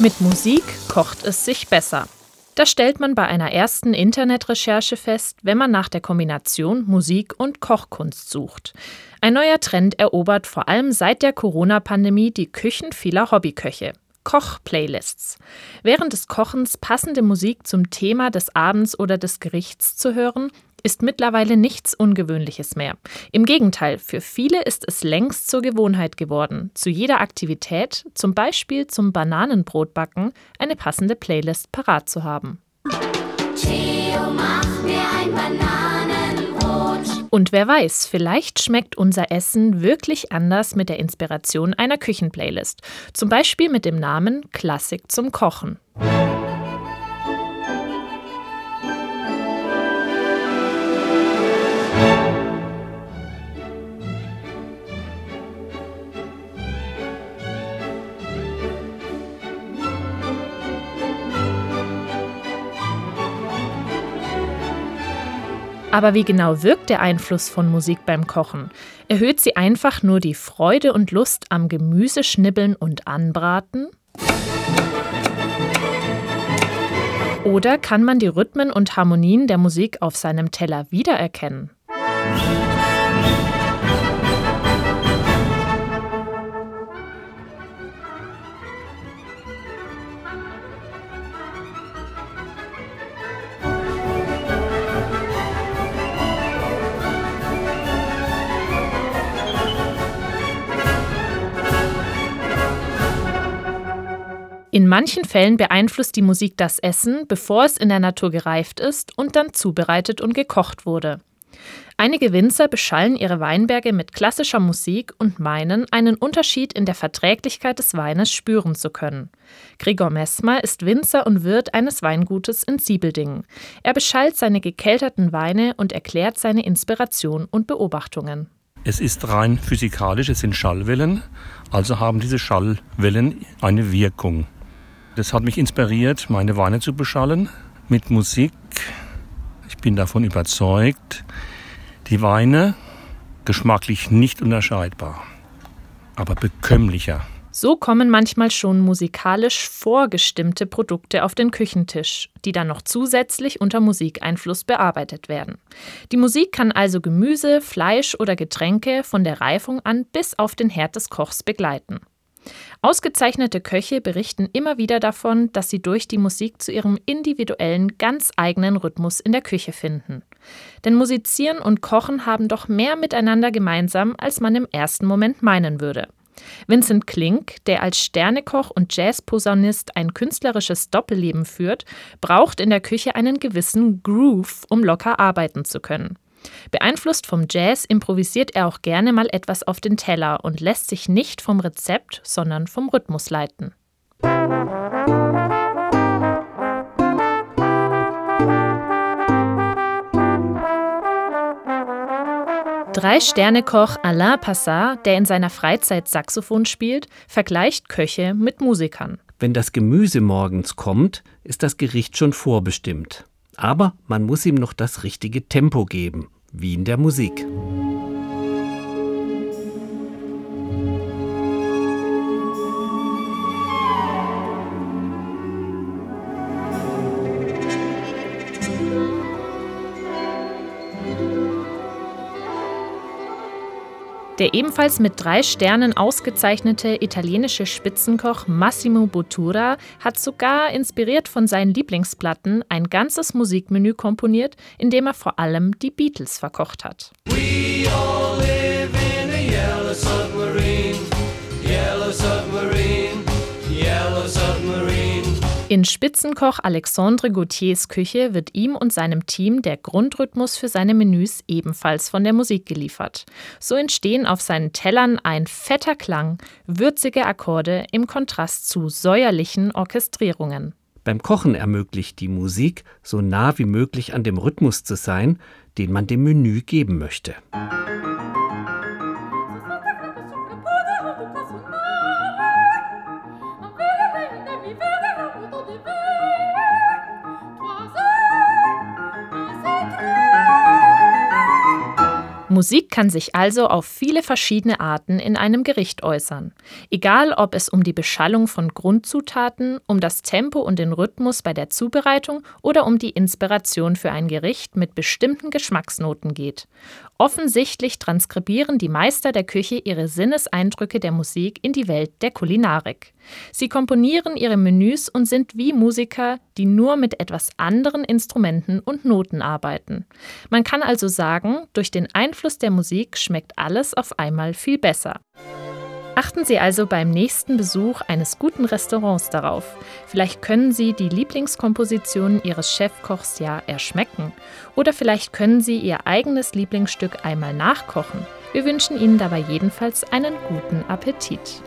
Mit Musik kocht es sich besser. Das stellt man bei einer ersten Internetrecherche fest, wenn man nach der Kombination Musik und Kochkunst sucht. Ein neuer Trend erobert vor allem seit der Corona-Pandemie die Küchen vieler Hobbyköche. Koch-Playlists. Während des Kochens passende Musik zum Thema des Abends oder des Gerichts zu hören, ist mittlerweile nichts Ungewöhnliches mehr. Im Gegenteil, für viele ist es längst zur Gewohnheit geworden, zu jeder Aktivität, zum Beispiel zum Bananenbrotbacken, eine passende Playlist parat zu haben. Theo, mach mir ein Bananenbrot. Und wer weiß, vielleicht schmeckt unser Essen wirklich anders mit der Inspiration einer Küchenplaylist. Zum Beispiel mit dem Namen Klassik zum Kochen. Aber wie genau wirkt der Einfluss von Musik beim Kochen? Erhöht sie einfach nur die Freude und Lust am Gemüseschnibbeln und Anbraten? Oder kann man die Rhythmen und Harmonien der Musik auf seinem Teller wiedererkennen? In manchen Fällen beeinflusst die Musik das Essen, bevor es in der Natur gereift ist und dann zubereitet und gekocht wurde. Einige Winzer beschallen ihre Weinberge mit klassischer Musik und meinen, einen Unterschied in der Verträglichkeit des Weines spüren zu können. Gregor Messmer ist Winzer und Wirt eines Weingutes in Siebeldingen. Er beschallt seine gekelterten Weine und erklärt seine Inspiration und Beobachtungen. Es ist rein physikalisch, es sind Schallwellen, also haben diese Schallwellen eine Wirkung. Das hat mich inspiriert, meine Weine zu beschallen mit Musik. Ich bin davon überzeugt, die Weine geschmacklich nicht unterscheidbar, aber bekömmlicher. So kommen manchmal schon musikalisch vorgestimmte Produkte auf den Küchentisch, die dann noch zusätzlich unter Musikeinfluss bearbeitet werden. Die Musik kann also Gemüse, Fleisch oder Getränke von der Reifung an bis auf den Herd des Kochs begleiten. Ausgezeichnete Köche berichten immer wieder davon, dass sie durch die Musik zu ihrem individuellen, ganz eigenen Rhythmus in der Küche finden. Denn Musizieren und Kochen haben doch mehr miteinander gemeinsam, als man im ersten Moment meinen würde. Vincent Klink, der als Sternekoch und Jazzposaunist ein künstlerisches Doppelleben führt, braucht in der Küche einen gewissen Groove, um locker arbeiten zu können. Beeinflusst vom Jazz improvisiert er auch gerne mal etwas auf den Teller und lässt sich nicht vom Rezept, sondern vom Rhythmus leiten. Drei-Sterne-Koch Alain Passat, der in seiner Freizeit Saxophon spielt, vergleicht Köche mit Musikern. Wenn das Gemüse morgens kommt, ist das Gericht schon vorbestimmt. Aber man muss ihm noch das richtige Tempo geben wie in der Musik. Der ebenfalls mit drei Sternen ausgezeichnete italienische Spitzenkoch Massimo Bottura hat sogar, inspiriert von seinen Lieblingsplatten, ein ganzes Musikmenü komponiert, in dem er vor allem die Beatles verkocht hat. We all live in a yellow submarine, yellow submarine. In Spitzenkoch Alexandre Gautiers Küche wird ihm und seinem Team der Grundrhythmus für seine Menüs ebenfalls von der Musik geliefert. So entstehen auf seinen Tellern ein fetter Klang, würzige Akkorde im Kontrast zu säuerlichen Orchestrierungen. Beim Kochen ermöglicht die Musik, so nah wie möglich an dem Rhythmus zu sein, den man dem Menü geben möchte. Musik kann sich also auf viele verschiedene Arten in einem Gericht äußern. Egal, ob es um die Beschallung von Grundzutaten, um das Tempo und den Rhythmus bei der Zubereitung oder um die Inspiration für ein Gericht mit bestimmten Geschmacksnoten geht. Offensichtlich transkribieren die Meister der Küche ihre Sinneseindrücke der Musik in die Welt der Kulinarik. Sie komponieren ihre Menüs und sind wie Musiker, die nur mit etwas anderen Instrumenten und Noten arbeiten. Man kann also sagen, durch den Einfluss der Musik schmeckt alles auf einmal viel besser. Achten Sie also beim nächsten Besuch eines guten Restaurants darauf. Vielleicht können Sie die Lieblingskomposition Ihres Chefkochs ja erschmecken. Oder vielleicht können Sie Ihr eigenes Lieblingsstück einmal nachkochen. Wir wünschen Ihnen dabei jedenfalls einen guten Appetit.